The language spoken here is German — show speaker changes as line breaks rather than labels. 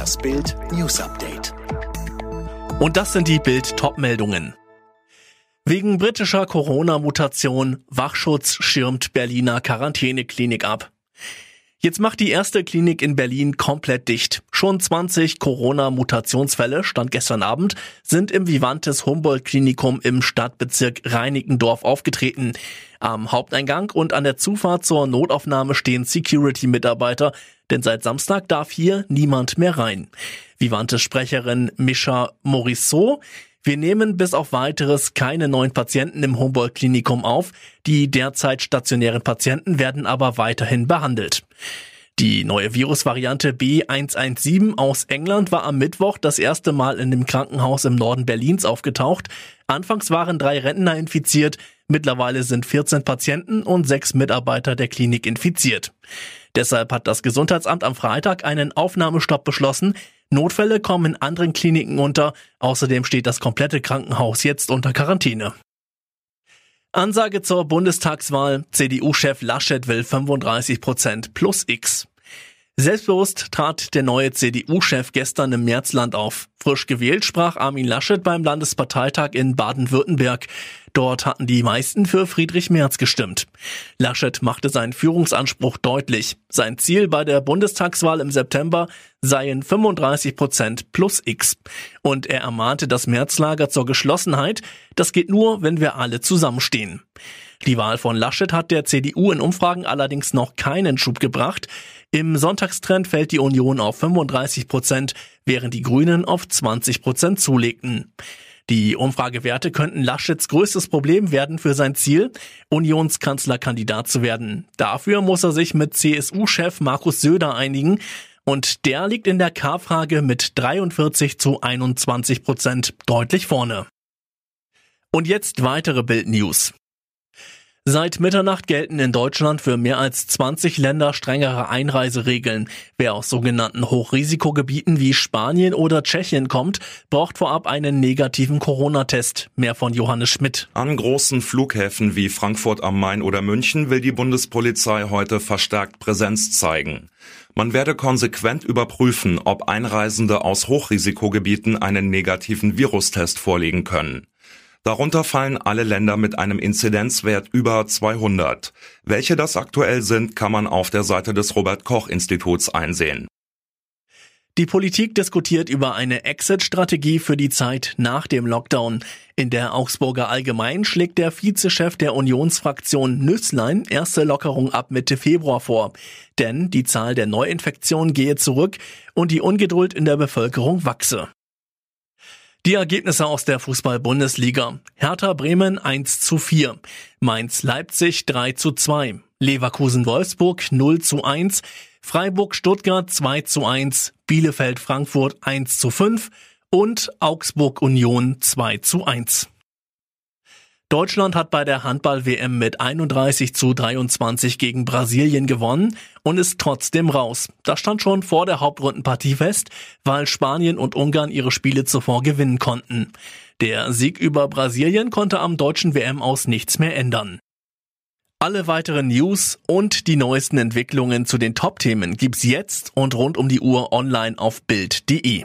Das Bild News Update.
Und das sind die Bild Topmeldungen. Wegen britischer Corona-Mutation Wachschutz schirmt Berliner Quarantäneklinik ab. Jetzt macht die erste Klinik in Berlin komplett dicht. Schon 20 Corona-Mutationsfälle, stand gestern Abend, sind im Vivantes Humboldt-Klinikum im Stadtbezirk Reinickendorf aufgetreten. Am Haupteingang und an der Zufahrt zur Notaufnahme stehen Security-Mitarbeiter, denn seit Samstag darf hier niemand mehr rein. Vivantes Sprecherin Mischa Morisseau wir nehmen bis auf weiteres keine neuen Patienten im Humboldt-Klinikum auf. Die derzeit stationären Patienten werden aber weiterhin behandelt. Die neue Virusvariante B117 aus England war am Mittwoch das erste Mal in dem Krankenhaus im Norden Berlins aufgetaucht. Anfangs waren drei Rentner infiziert, mittlerweile sind 14 Patienten und sechs Mitarbeiter der Klinik infiziert. Deshalb hat das Gesundheitsamt am Freitag einen Aufnahmestopp beschlossen. Notfälle kommen in anderen Kliniken unter. Außerdem steht das komplette Krankenhaus jetzt unter Quarantäne. Ansage zur Bundestagswahl. CDU-Chef Laschet will 35 Prozent plus X. Selbstbewusst trat der neue CDU-Chef gestern im Märzland auf. Frisch gewählt sprach Armin Laschet beim Landesparteitag in Baden-Württemberg. Dort hatten die meisten für Friedrich Merz gestimmt. Laschet machte seinen Führungsanspruch deutlich. Sein Ziel bei der Bundestagswahl im September seien 35 Prozent plus X. Und er ermahnte das Märzlager zur Geschlossenheit. Das geht nur, wenn wir alle zusammenstehen. Die Wahl von Laschet hat der CDU in Umfragen allerdings noch keinen Schub gebracht. Im Sonntagstrend fällt die Union auf 35 Prozent, während die Grünen auf 20 Prozent zulegten. Die Umfragewerte könnten Laschets größtes Problem werden für sein Ziel, Unionskanzlerkandidat zu werden. Dafür muss er sich mit CSU-Chef Markus Söder einigen. Und der liegt in der K-Frage mit 43 zu 21 Prozent deutlich vorne. Und jetzt weitere Bild-News. Seit Mitternacht gelten in Deutschland für mehr als 20 Länder strengere Einreiseregeln. Wer aus sogenannten Hochrisikogebieten wie Spanien oder Tschechien kommt, braucht vorab einen negativen Corona-Test. Mehr von Johannes Schmidt.
An großen Flughäfen wie Frankfurt am Main oder München will die Bundespolizei heute verstärkt Präsenz zeigen. Man werde konsequent überprüfen, ob Einreisende aus Hochrisikogebieten einen negativen Virustest vorlegen können. Darunter fallen alle Länder mit einem Inzidenzwert über 200. Welche das aktuell sind, kann man auf der Seite des Robert Koch Instituts einsehen.
Die Politik diskutiert über eine Exit-Strategie für die Zeit nach dem Lockdown. In der Augsburger Allgemein schlägt der Vizechef der Unionsfraktion Nüsslein erste Lockerung ab Mitte Februar vor. Denn die Zahl der Neuinfektionen gehe zurück und die Ungeduld in der Bevölkerung wachse. Die Ergebnisse aus der Fußball-Bundesliga. Hertha Bremen 1 zu 4. Mainz Leipzig 3 zu 2. Leverkusen Wolfsburg 0 zu 1. Freiburg Stuttgart 2 zu 1. Bielefeld Frankfurt 1 zu 5. Und Augsburg Union 2 zu 1. Deutschland hat bei der Handball-WM mit 31 zu 23 gegen Brasilien gewonnen und ist trotzdem raus. Das stand schon vor der Hauptrundenpartie fest, weil Spanien und Ungarn ihre Spiele zuvor gewinnen konnten. Der Sieg über Brasilien konnte am deutschen WM aus nichts mehr ändern. Alle weiteren News und die neuesten Entwicklungen zu den Top-Themen gibt's jetzt und rund um die Uhr online auf Bild.de.